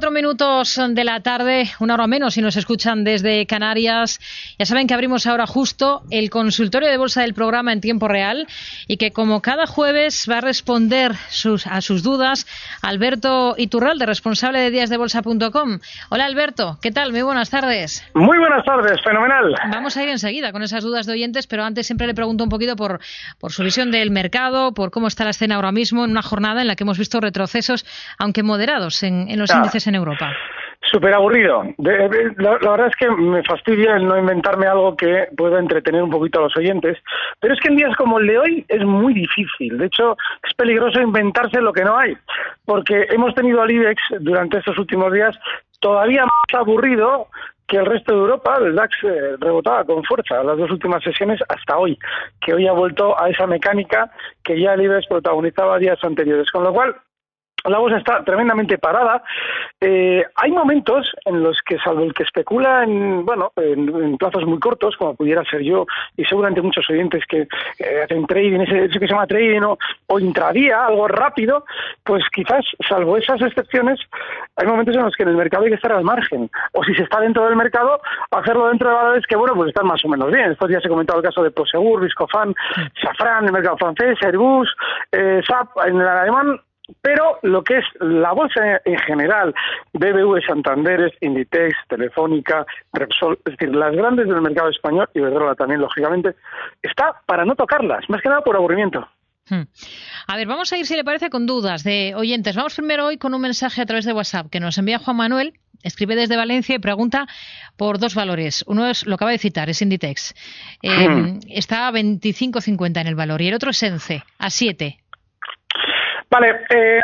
5 y 34 minutos de la tarde, una hora menos si nos escuchan desde Canarias. Ya saben que abrimos ahora justo el consultorio de bolsa del programa en tiempo real y que como cada jueves va a responder sus, a sus dudas Alberto Iturralde, responsable de díasdebolsa.com. Hola Alberto, ¿qué tal? Muy buenas tardes. Muy buenas tardes, fenomenal. Vamos a ir enseguida con esas dudas de oyentes, pero antes siempre le pregunto un poquito por, por su visión del mercado, por cómo está la escena ahora mismo en una jornada en la que hemos visto retrocesos, aunque moderados en, los índices en Europa? Súper aburrido. la, verdad es que me fastidia el no inventarme algo que pueda entretener un poquito a los oyentes, pero es que en días como el de hoy es muy difícil. De hecho, es peligroso inventarse lo que no hay, porque hemos tenido al IBEX durante estos últimos días todavía más aburrido que el resto de Europa, el DAX eh, rebotaba con fuerza las dos últimas sesiones hasta hoy, que hoy ha vuelto a esa mecánica que ya el IBEX protagonizaba días anteriores. Con lo cual, la bolsa está tremendamente parada. Eh, hay momentos en los que, salvo el que especula en, bueno, en, plazos muy cortos, como pudiera ser yo, y seguramente muchos oyentes que eh, hacen trading, ese, que se llama trading o, o, intradía, algo rápido, pues quizás, salvo esas excepciones, hay momentos en los que en el mercado hay que estar al margen. O si se está dentro del mercado, hacerlo dentro de valores que, bueno, pues están más o menos bien. Estos días he comentado el caso de Prosegur, Viscofan, Safran, el mercado francés, Airbus, eh, SAP, en el alemán, pero lo que es la bolsa en general, BBV, Santander, Inditex, Telefónica, Repsol, es decir, las grandes del mercado español y Iberdrola también, lógicamente, está para no tocarlas, más que nada por aburrimiento. Hmm. A ver, vamos a ir, si le parece, con dudas de oyentes. Vamos primero hoy con un mensaje a través de WhatsApp que nos envía Juan Manuel. Escribe desde Valencia y pregunta por dos valores. Uno es, lo acaba de citar, es Inditex. Eh, hmm. Está a 25.50 en el valor y el otro es ENCE, a 7. Vale, eh,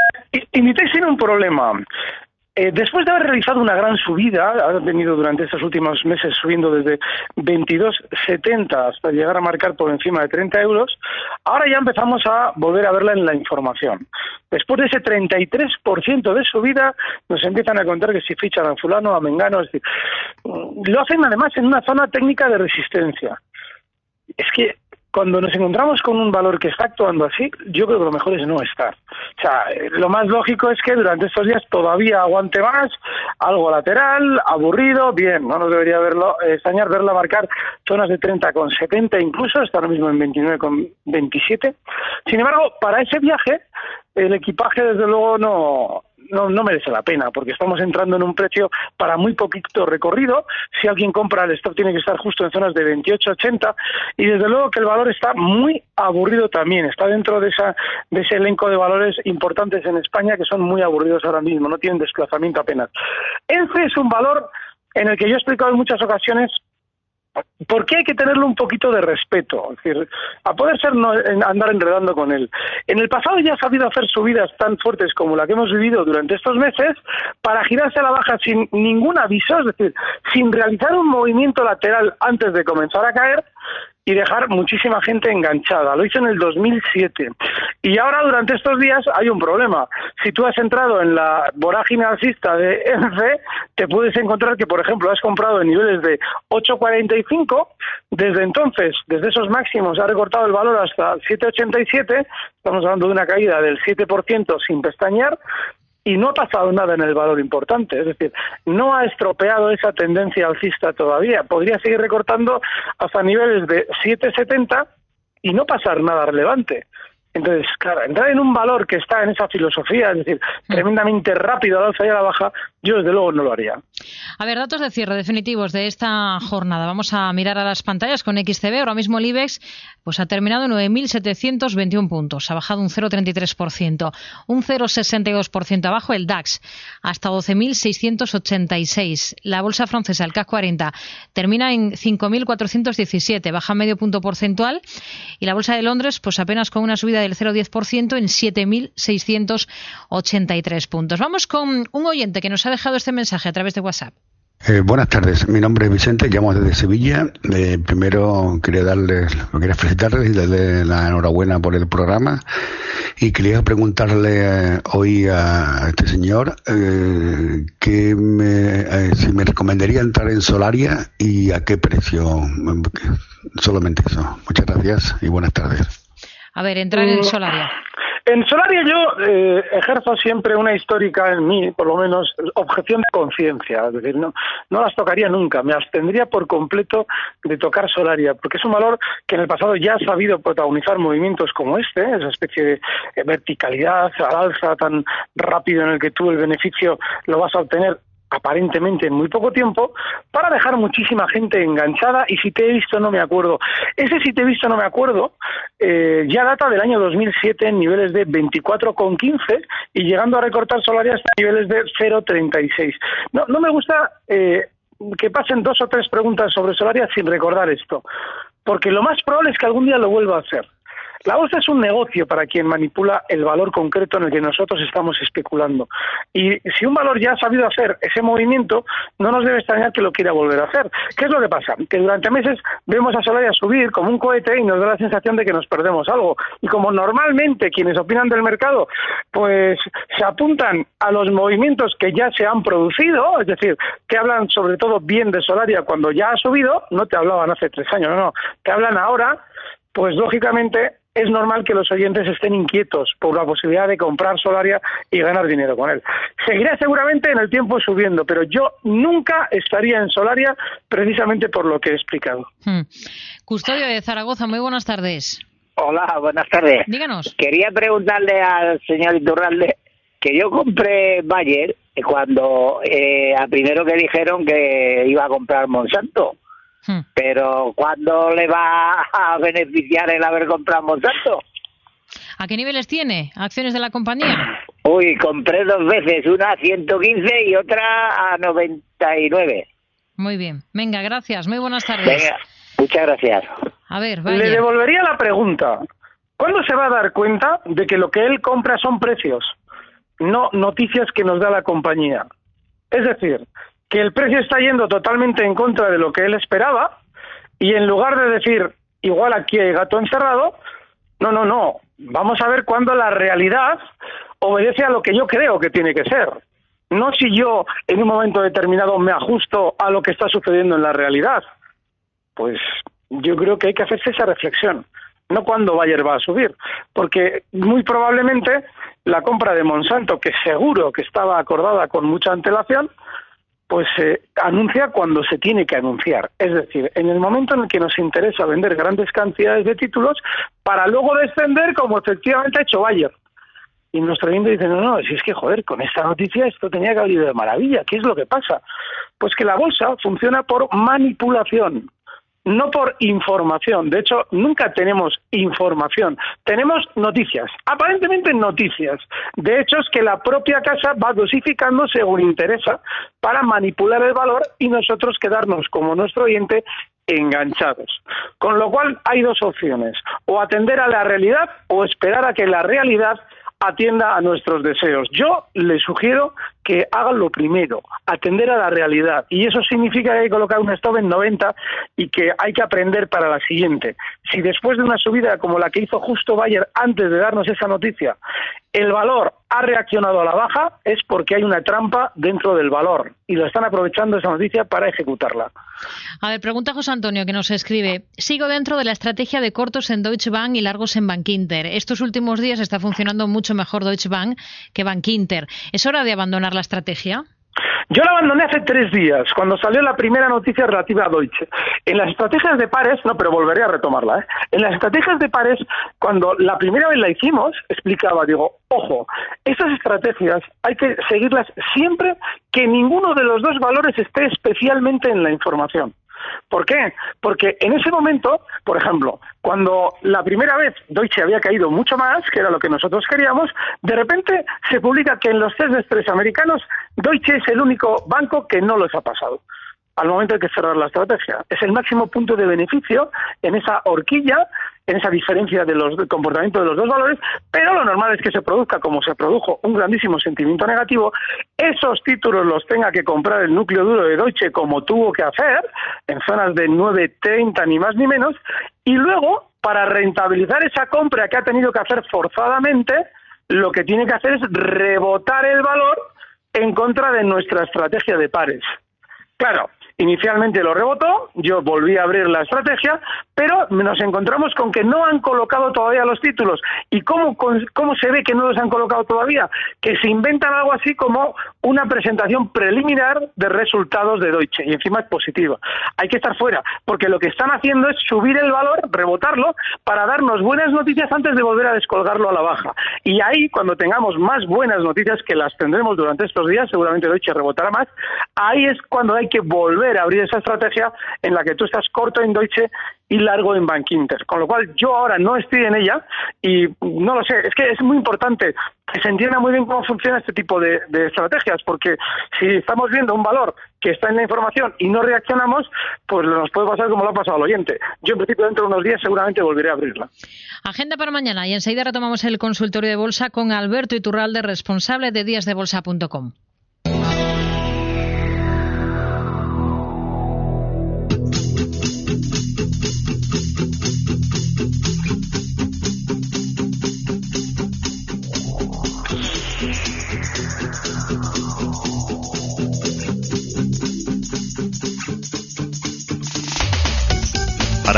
Inditex tiene un problema. Eh, después de haber realizado una gran subida, ha venido durante estos últimos meses subiendo desde 22,70 hasta llegar a marcar por encima de 30 euros, ahora ya empezamos a volver a verla en la información. Después de ese 33% de subida, nos empiezan a contar que si fichan a fulano, a mengano, es decir, lo hacen además en una zona técnica de resistencia. Es que cuando nos encontramos con un valor que está actuando así, yo creo que lo mejor es no estar. O sea, eh, lo más lógico es que durante estos días todavía aguante más, algo lateral, aburrido, bien, no nos debería verlo, extrañar verla marcar zonas de 30 con 70 incluso, está ahora mismo en 29 con 27. Sin embargo, para ese viaje, el equipaje desde luego no, no, no merece la pena, porque estamos entrando en un precio para muy poquito recorrido. Si alguien compra el stock tiene que estar justo en zonas de 28-80 y desde luego que el valor está muy aburrido también. Está dentro de, esa, de ese elenco de valores importantes en España que son muy aburridos ahora mismo, no tienen desplazamiento apenas. ENCE es un valor en el que yo he explicado en muchas ocasiones ¿Por qué hay que tenerle un poquito de respeto? Es decir, a poder ser no andar enredando con él. En el pasado ya ha sabido hacer subidas tan fuertes como la que hemos vivido durante estos meses para girarse a la baja sin ningún aviso, es decir, sin realizar un movimiento lateral antes de comenzar a caer y dejar muchísima gente enganchada. Lo hizo en el 2007. Y ahora, durante estos días, hay un problema. Si tú has entrado en la vorágine alcista de ENCE, te puedes encontrar que, por ejemplo, has comprado en niveles de 8,45. Desde entonces, desde esos máximos, ha recortado el valor hasta 7,87. Estamos hablando de una caída del 7% sin pestañear y no ha pasado nada en el valor importante. Es decir, no ha estropeado esa tendencia alcista todavía. Podría seguir recortando hasta niveles de 7,70 y no pasar nada relevante. Entonces, claro, entrar en un valor que está en esa filosofía, es decir, mm. tremendamente rápido a la alza y a la baja, yo desde luego no lo haría. A ver, datos de cierre definitivos de esta jornada. Vamos a mirar a las pantallas con XCB. Ahora mismo el IBEX pues ha terminado en 9.721 puntos, ha bajado un 0,33%, un 0,62% abajo el DAX, hasta 12.686. La bolsa francesa, el CAC 40, termina en 5.417, baja medio punto porcentual. Y la bolsa de Londres, pues apenas con una subida del 0,10% en 7.683 puntos. Vamos con un oyente que nos ha dejado este mensaje a través de WhatsApp. Eh, buenas tardes, mi nombre es Vicente, llamo desde Sevilla. Eh, primero quería darles, quería felicitarles y darle la enhorabuena por el programa y quería preguntarle eh, hoy a este señor que me, si me recomendaría entrar en Solaria y a qué precio. Solamente eso. Muchas gracias y buenas tardes. A ver, entrar en Solaria. En Solaria yo eh, ejerzo siempre una histórica en mí, por lo menos, objeción de conciencia. Es decir, no, no las tocaría nunca. Me abstendría por completo de tocar Solaria, porque es un valor que en el pasado ya ha sabido protagonizar movimientos como este, esa especie de verticalidad al alza tan rápido en el que tú el beneficio lo vas a obtener aparentemente en muy poco tiempo, para dejar muchísima gente enganchada y si te he visto no me acuerdo. Ese si te he visto no me acuerdo eh, ya data del año 2007 en niveles de 24,15 y llegando a recortar Solaria hasta niveles de 0,36. No, no me gusta eh, que pasen dos o tres preguntas sobre Solaria sin recordar esto, porque lo más probable es que algún día lo vuelva a hacer. La bolsa es un negocio para quien manipula el valor concreto en el que nosotros estamos especulando. Y si un valor ya ha sabido hacer ese movimiento, no nos debe extrañar que lo quiera volver a hacer. ¿Qué es lo que pasa? Que durante meses vemos a Solaria subir como un cohete y nos da la sensación de que nos perdemos algo. Y como normalmente quienes opinan del mercado, pues se apuntan a los movimientos que ya se han producido, es decir, que hablan sobre todo bien de Solaria cuando ya ha subido, no te hablaban hace tres años, no, no, que hablan ahora, pues lógicamente es normal que los oyentes estén inquietos por la posibilidad de comprar Solaria y ganar dinero con él. Seguirá seguramente en el tiempo subiendo, pero yo nunca estaría en Solaria precisamente por lo que he explicado. Hmm. Custodio de Zaragoza, muy buenas tardes. Hola, buenas tardes. Díganos. Quería preguntarle al señor Iturralde que yo compré Bayer cuando eh, a primero que dijeron que iba a comprar Monsanto Hmm. Pero ¿cuándo le va a beneficiar el haber comprado Monsanto? ¿A qué niveles tiene acciones de la compañía? Uy, compré dos veces, una a 115 y otra a 99. Muy bien. Venga, gracias. Muy buenas tardes. Venga, muchas gracias. A ver, Le devolvería la pregunta. ¿Cuándo se va a dar cuenta de que lo que él compra son precios, no noticias que nos da la compañía? Es decir, que el precio está yendo totalmente en contra de lo que él esperaba y en lugar de decir igual aquí hay gato encerrado, no, no, no, vamos a ver cuándo la realidad obedece a lo que yo creo que tiene que ser. No si yo en un momento determinado me ajusto a lo que está sucediendo en la realidad. Pues yo creo que hay que hacerse esa reflexión, no cuándo Bayer va a subir, porque muy probablemente la compra de Monsanto, que seguro que estaba acordada con mucha antelación, pues se anuncia cuando se tiene que anunciar. Es decir, en el momento en el que nos interesa vender grandes cantidades de títulos para luego descender como efectivamente ha hecho Bayer. Y nuestro cliente dice, no, no, si es que, joder, con esta noticia esto tenía que haber ido de maravilla. ¿Qué es lo que pasa? Pues que la bolsa funciona por manipulación no por información. De hecho, nunca tenemos información. Tenemos noticias, aparentemente noticias, de hechos que la propia casa va dosificando según interesa para manipular el valor y nosotros quedarnos como nuestro oyente enganchados. Con lo cual hay dos opciones, o atender a la realidad o esperar a que la realidad atienda a nuestros deseos. Yo le sugiero que hagan lo primero, atender a la realidad. Y eso significa que hay que colocar un stop en 90 y que hay que aprender para la siguiente. Si después de una subida como la que hizo justo Bayer antes de darnos esa noticia, el valor ha reaccionado a la baja es porque hay una trampa dentro del valor y lo están aprovechando esa noticia para ejecutarla. A ver, pregunta José Antonio que nos escribe. Sigo dentro de la estrategia de cortos en Deutsche Bank y largos en Bank Inter. Estos últimos días está funcionando mucho mejor Deutsche Bank que Bank Inter. ¿Es hora de abandonar la estrategia? Yo la abandoné hace tres días, cuando salió la primera noticia relativa a Deutsche. En las estrategias de pares, no, pero volveré a retomarla, ¿eh? En las estrategias de pares, cuando la primera vez la hicimos, explicaba, digo, ojo, estas estrategias hay que seguirlas siempre que ninguno de los dos valores esté especialmente en la información. ¿Por qué? Porque en ese momento, por ejemplo, cuando la primera vez Deutsche había caído mucho más, que era lo que nosotros queríamos, de repente se publica que en los test de estrés americanos Deutsche es el único banco que no les ha pasado al momento hay que cerrar la estrategia. Es el máximo punto de beneficio en esa horquilla, en esa diferencia de los de comportamiento de los dos valores, pero lo normal es que se produzca, como se produjo, un grandísimo sentimiento negativo, esos títulos los tenga que comprar el núcleo duro de Deutsche como tuvo que hacer, en zonas de 9.30 ni más ni menos, y luego, para rentabilizar esa compra que ha tenido que hacer forzadamente, lo que tiene que hacer es rebotar el valor en contra de nuestra estrategia de pares. Claro, Inicialmente lo rebotó, yo volví a abrir la estrategia, pero nos encontramos con que no han colocado todavía los títulos. ¿Y cómo, cómo se ve que no los han colocado todavía? Que se inventan algo así como una presentación preliminar de resultados de Deutsche, y encima es positiva. Hay que estar fuera, porque lo que están haciendo es subir el valor, rebotarlo, para darnos buenas noticias antes de volver a descolgarlo a la baja. Y ahí, cuando tengamos más buenas noticias, que las tendremos durante estos días, seguramente Deutsche rebotará más, ahí es cuando hay que volver abrir esa estrategia en la que tú estás corto en Deutsche y largo en Bank Inter. Con lo cual yo ahora no estoy en ella y no lo sé, es que es muy importante que se entienda muy bien cómo funciona este tipo de, estrategias, porque si estamos viendo un valor que está en la información y no reaccionamos, pues nos puede pasar como lo ha pasado al oyente. Yo en principio dentro de unos días seguramente volveré a abrirla. Agenda para mañana y enseguida retomamos el consultorio de bolsa con Alberto Iturralde, responsable de díasdebolsa.com.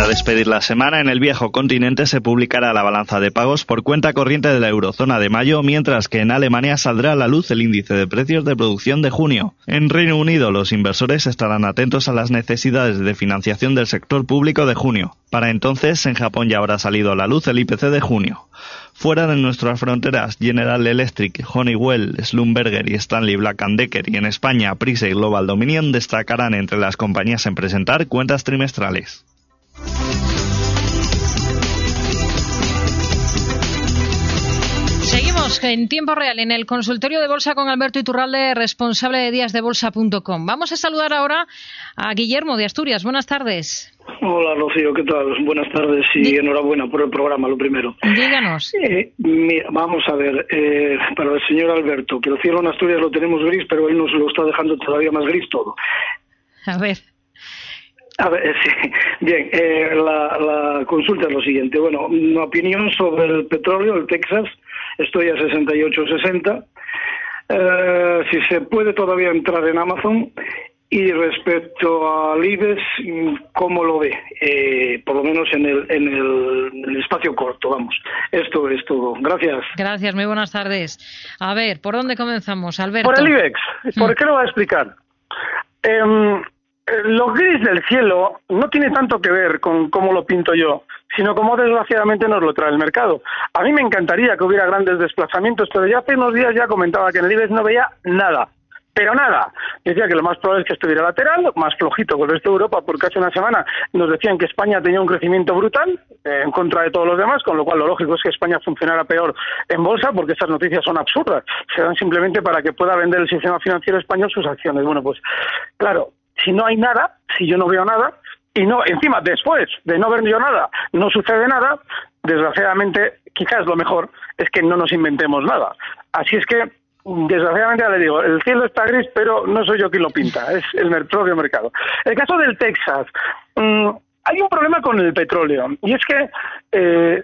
despedir la semana, en el viejo continente se publicará la balanza de pagos por cuenta corriente de la eurozona de mayo, mientras que en Alemania saldrá a la luz el índice de precios de producción de junio. En Reino Unido, los inversores estarán atentos a las necesidades de financiación del sector público de junio. Para entonces, en Japón ya habrá salido a la luz el IPC de junio. Fuera de nuestras fronteras, General Electric, Honeywell, Slumberger y Stanley Black Decker y en España, Prisa y Global Dominion destacarán entre las compañías en presentar cuentas trimestrales. Seguimos en tiempo real en el consultorio de bolsa con Alberto Iturralde, responsable de díasdebolsa.com. Vamos a saludar ahora a Guillermo de Asturias. Buenas tardes. Hola Rocío, ¿qué tal? Buenas tardes y enhorabuena por el programa, lo primero. Díganos. Eh, vamos a ver, eh, para el señor Alberto, que el cielo en Asturias lo tenemos gris, pero él nos lo está dejando todavía más gris todo. A ver. A ver, sí. Bien, eh, la, consulta es lo siguiente. Bueno, una opinión sobre el petróleo, el Texas. Estoy a 68-60. Eh, si se puede todavía entrar en Amazon. Y respecto al IBEX, ¿cómo lo ve? Eh, por lo menos en el, en, el, espacio corto, vamos. Esto es todo. Gracias. Gracias, muy buenas tardes. A ver, ¿por dónde comenzamos, Alberto? Por el IBEX. ¿Por mm. qué lo va a explicar? Eh, lo gris del cielo no tiene tanto que ver con cómo lo pinto yo, sino como desgraciadamente nos lo trae el mercado. A mí me encantaría que hubiera grandes desplazamientos, pero ya hace unos días ya comentaba que en el IBEX no veía nada, pero nada. Decía que lo más probable es que estuviera lateral, más flojito con el resto de Europa, porque hace una semana nos decían que España tenía un crecimiento brutal eh, en contra de todos los demás, con lo cual lo lógico es que España funcionara peor en bolsa, porque estas noticias son absurdas. Se dan simplemente para que pueda vender el sistema financiero español sus acciones. Bueno, pues claro, si no hay nada, si yo no veo nada, y no, encima, después de no ver yo nada, no sucede nada, desgraciadamente, quizás lo mejor es que no nos inventemos nada. Así es que, desgraciadamente, ya le digo, el cielo está gris, pero no soy yo quien lo pinta, es el propio mercado. El caso del Texas, mm, hay un problema con el petróleo, y es que eh,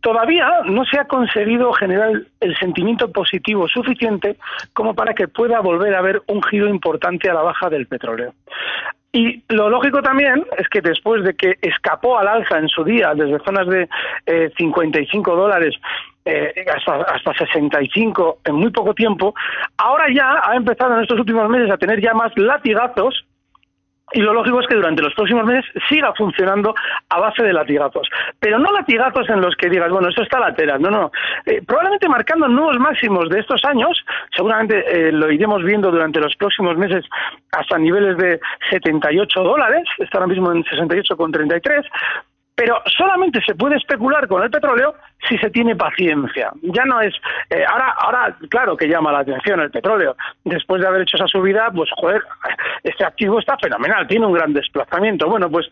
todavía no se ha conseguido generar el sentimiento positivo suficiente como para que pueda volver a haber un giro importante a la baja del petróleo. Y lo lógico también es que después de que escapó al alza en su día desde zonas de 55 eh, dólares eh, hasta, hasta 65 en muy poco tiempo, ahora ya ha empezado en estos últimos meses a tener ya más latigazos y lo lógico es que durante los próximos meses siga funcionando a base de latigazos. Pero no latigazos en los que digas, bueno, esto está lateral. No, no. Eh, probablemente marcando nuevos máximos de estos años, seguramente eh, lo iremos viendo durante los próximos meses hasta niveles de 78 dólares, está ahora mismo en 68,33, pero solamente se puede especular con el petróleo si se tiene paciencia. Ya no es. Eh, ahora, ahora, claro que llama la atención el petróleo. Después de haber hecho esa subida, pues, joder, este activo está fenomenal, tiene un gran desplazamiento. Bueno, pues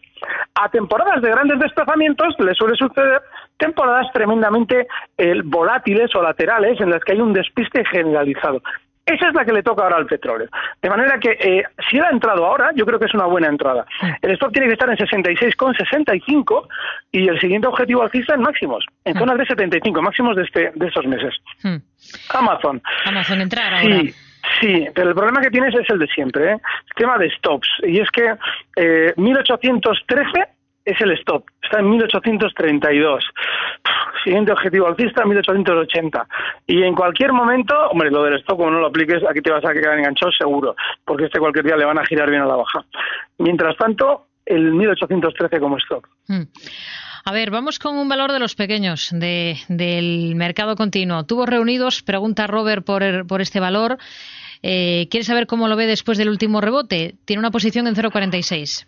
a temporadas de grandes desplazamientos le suele suceder temporadas tremendamente eh, volátiles o laterales en las que hay un despiste generalizado. Esa es la que le toca ahora al petróleo. De manera que eh, si él ha entrado ahora, yo creo que es una buena entrada. El stop tiene que estar en 66,65 y el siguiente objetivo alcista en máximos, en zonas de 75, máximos de, este, de estos meses. Hmm. Amazon. Amazon, entrar ahora. Sí. Sí, pero el problema que tienes es el de siempre, ¿eh? el tema de stops. Y es que eh, 1813 es el stop, está en 1832. Siguiente objetivo alcista, 1880. Y en cualquier momento, hombre, lo del stop, como no lo apliques, aquí te vas a quedar enganchado seguro, porque este cualquier día le van a girar bien a la baja. Mientras tanto, el 1813 como stop. Hmm. A ver, vamos con un valor de los pequeños del mercado continuo. Tubos reunidos, pregunta Robert por, por este valor. Eh, ¿Quiere saber cómo lo ve después del último rebote? Tiene una posición en 0,46.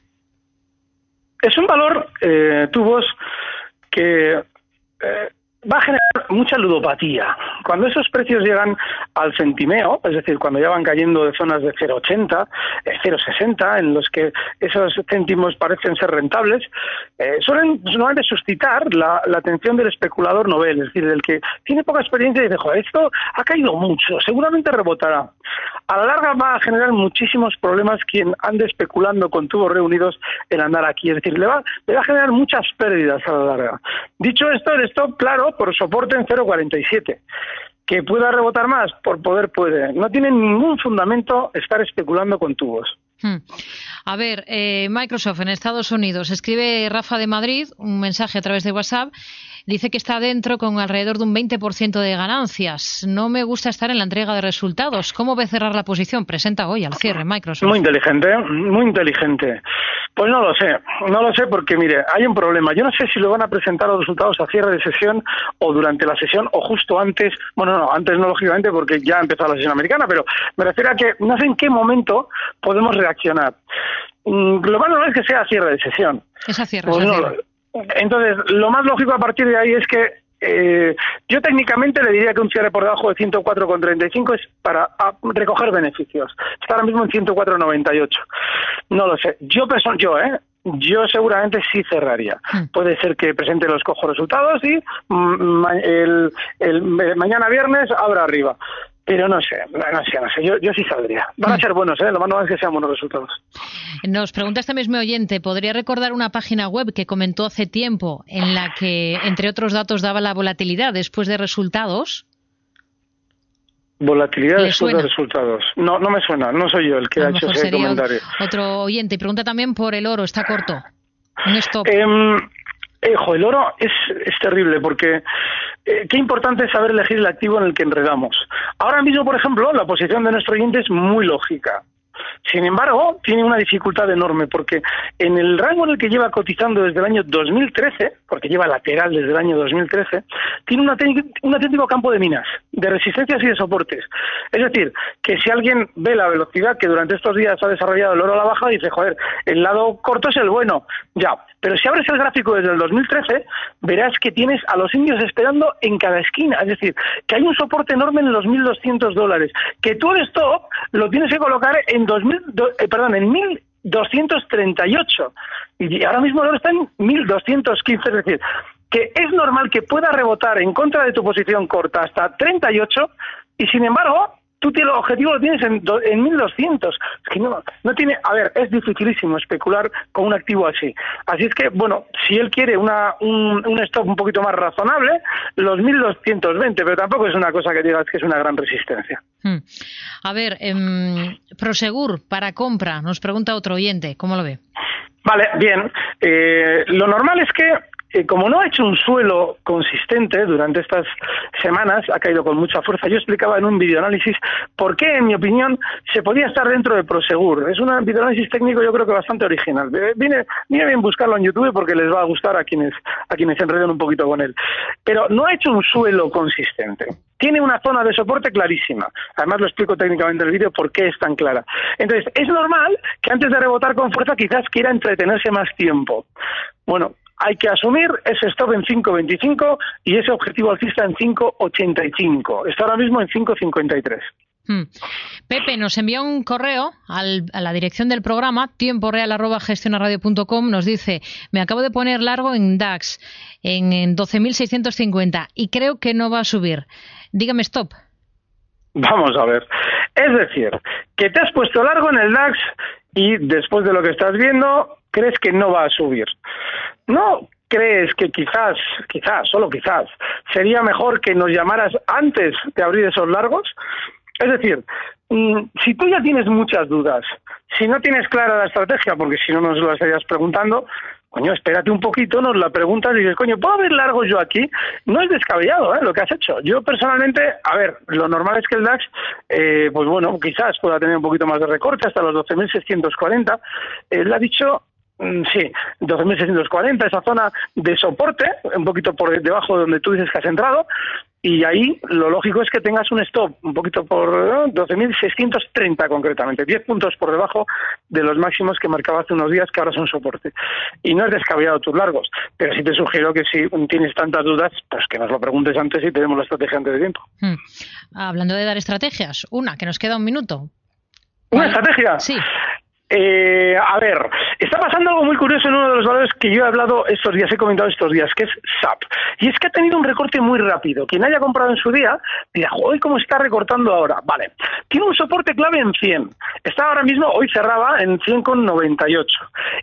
Es un valor, eh, tubos, que eh, va a generar mucha ludopatía. Cuando esos precios llegan al centimeo, es decir, cuando ya van cayendo de zonas de 0,80, 0,60, eh, en los que esos céntimos parecen ser rentables, eh, suelen normalmente suscitar la, atención del especulador novel, es decir, del que tiene poca experiencia y dice, joder, esto ha caído mucho, seguramente rebotará. A la larga va a generar muchísimos problemas quien ande especulando con tubos reunidos en andar aquí, es decir, le va, le va a generar muchas pérdidas a la larga. Dicho esto, el stop, claro, por soporte en 0,47. Que pueda rebotar más, por poder puede. No tiene ningún fundamento estar especulando con tubos. Hmm. A ver, eh, Microsoft en Estados Unidos escribe Rafa de Madrid un mensaje a través de WhatsApp dice que está dentro con alrededor de un 20% de ganancias. No me gusta estar en la entrega de resultados. ¿Cómo ve cerrar la posición? Presenta hoy al cierre Microsoft. Muy inteligente, muy inteligente. Pues no lo sé, no lo sé porque mire, hay un problema. Yo no sé si lo van a presentar los resultados a cierre de sesión o durante la sesión o justo antes. Bueno, no, antes no lógicamente porque ya ha empezado la sesión americana, pero me refiero a que no sé en qué momento podemos reaccionar. Mm, lo más normal es que sea cierre de sesión. Es a cierre. Pues entonces, lo más lógico a partir de ahí es que eh, yo técnicamente le diría que un cierre por debajo de 104,35 es para recoger beneficios. Está ahora mismo en 104,98. No lo sé. Yo, yo, ¿eh? Yo seguramente sí cerraría. Hmm. Puede ser que presente los cojos resultados y mm, el, el, mañana viernes abra arriba. Pero no sé, no sé, no sé. Yo, yo sí saldría. Van a mm. ser buenos, ¿eh? Lo más normal es que sean buenos resultados. Nos pregunta este mismo oyente, ¿podría recordar una página web que comentó hace tiempo en la que, entre otros datos, daba la volatilidad después de resultados? Volatilidad después de resultados. No, no me suena. No soy yo el que ha hecho ese comentario. Otro oyente. Y pregunta también por el oro. Está corto. Un stop. Ejo, el oro es, terrible porque eh, qué importante es saber elegir el activo en el que enredamos. Ahora mismo, por ejemplo, la posición de nuestro oyente es muy lógica. Sin embargo, tiene una dificultad enorme porque en el rango en el que lleva cotizando desde el año 2013, porque lleva lateral desde el año 2013, tiene un auténtico campo de minas, de resistencias y de soportes. Es decir, que si alguien ve la velocidad que durante estos días ha desarrollado el oro a la baja, dice, joder, el lado corto es el bueno. Ya, pero si abres el gráfico desde el 2013, verás que tienes a los indios esperando en cada esquina. Es decir, que hay un soporte enorme en los 1.200 dólares, que tú el stop lo tienes que colocar en 2000, eh, perdón, en 1.238. Y ahora mismo el está en 1.215, es decir, que es normal que pueda rebotar en contra de tu posición corta hasta 38 y sin embargo tú tienes, el objetivo lo tienes en, en 1200. Es que no, no tiene, a ver, es dificilísimo especular con un activo así. Así es que, bueno, si él quiere una, un, un stop un poquito más razonable, los 1220, pero tampoco es una cosa que digas que es una gran resistencia. Hmm. A ver, eh, Prosegur para compra, nos pregunta otro oyente, ¿cómo lo ve? Vale, bien. Eh, lo normal es que como no ha hecho un suelo consistente durante estas semanas, ha caído con mucha fuerza. Yo explicaba en un videoanálisis por qué, en mi opinión, se podía estar dentro de Prosegur. Es un videoanálisis técnico, yo creo que bastante original. Eh, viene, viene bien buscarlo en YouTube porque les va a gustar a quienes, a quienes se enreden un poquito con él. Pero no ha hecho un suelo consistente tiene una zona de soporte clarísima. Además lo explico técnicamente en el vídeo por qué es tan clara. Entonces, es normal que antes de rebotar con fuerza quizás quiera entretenerse más tiempo. Bueno, hay que asumir ese stop en 5.25 y ese objetivo alcista en 5.85. Está ahora mismo en 5.53. Hmm. Pepe nos envía un correo a la dirección del programa, tiempo real nos dice, me acabo de poner largo en DAX, en, en 12.650 y creo que no va a subir. Dígame stop. Vamos a ver. Es decir, que te has puesto largo en el DAX y después de lo que estás viendo, crees que no va a subir. ¿No crees que quizás, quizás, solo quizás, sería mejor que nos llamaras antes de abrir esos largos? Es decir, mm, si tú ya tienes muchas dudas, si no tienes clara la estrategia, porque si no nos lo estarías preguntando, coño, espérate un poquito, nos la preguntas y dices, coño, ¿puedo abrir largos yo aquí? No es descabellado ¿eh? lo que has hecho. Yo personalmente, a ver, lo normal es que el DAX, eh, pues bueno, quizás pueda tener un poquito más de recorte hasta los 12.640. Él ha dicho sí, 12.640, esa zona de soporte, un poquito por debajo de donde tú dices que has entrado, y ahí lo lógico es que tengas un stop un poquito por 12.630 concretamente, 10 puntos por debajo de los máximos que marcaba hace unos días que ahora son soporte. Y no es descabellado tus largos, pero sí te sugiero que si tienes tantas dudas, pues que nos lo preguntes antes y tenemos la estrategia antes de tiempo. Hmm. Hablando de dar estrategias, una, que nos queda un minuto. ¿Una estrategia? Sí. Eh, a ver, está pasando algo muy curioso en uno de los valores que yo he hablado estos días, he comentado estos días, que es SAP. Y es que ha tenido un recorte muy rápido. Quien haya comprado en su día dirá, joder, ¿cómo está recortando ahora? Vale, tiene un soporte clave en 100. Está ahora mismo, hoy cerraba en 100,98.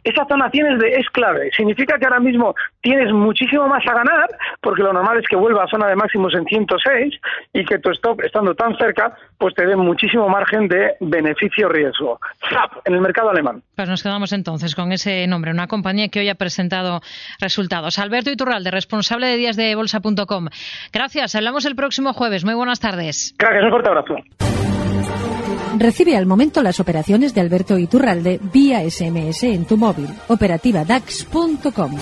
Esa zona 100 es, de, es clave. Significa que ahora mismo tienes muchísimo más a ganar, porque lo normal es que vuelva a zona de máximos en 106 y que tu stop, estando tan cerca, pues te dé muchísimo margen de beneficio-riesgo. SAP en el mercado alemán. Pues nos quedamos entonces con ese nombre, una compañía que hoy ha presentado resultados. Alberto Iturralde, responsable de días de bolsa.com. Gracias, hablamos el próximo jueves. Muy buenas tardes. Gracias, un fuerte abrazo. Recibe al momento las operaciones de Alberto Iturralde vía SMS en tu móvil. Operativa DAX.com.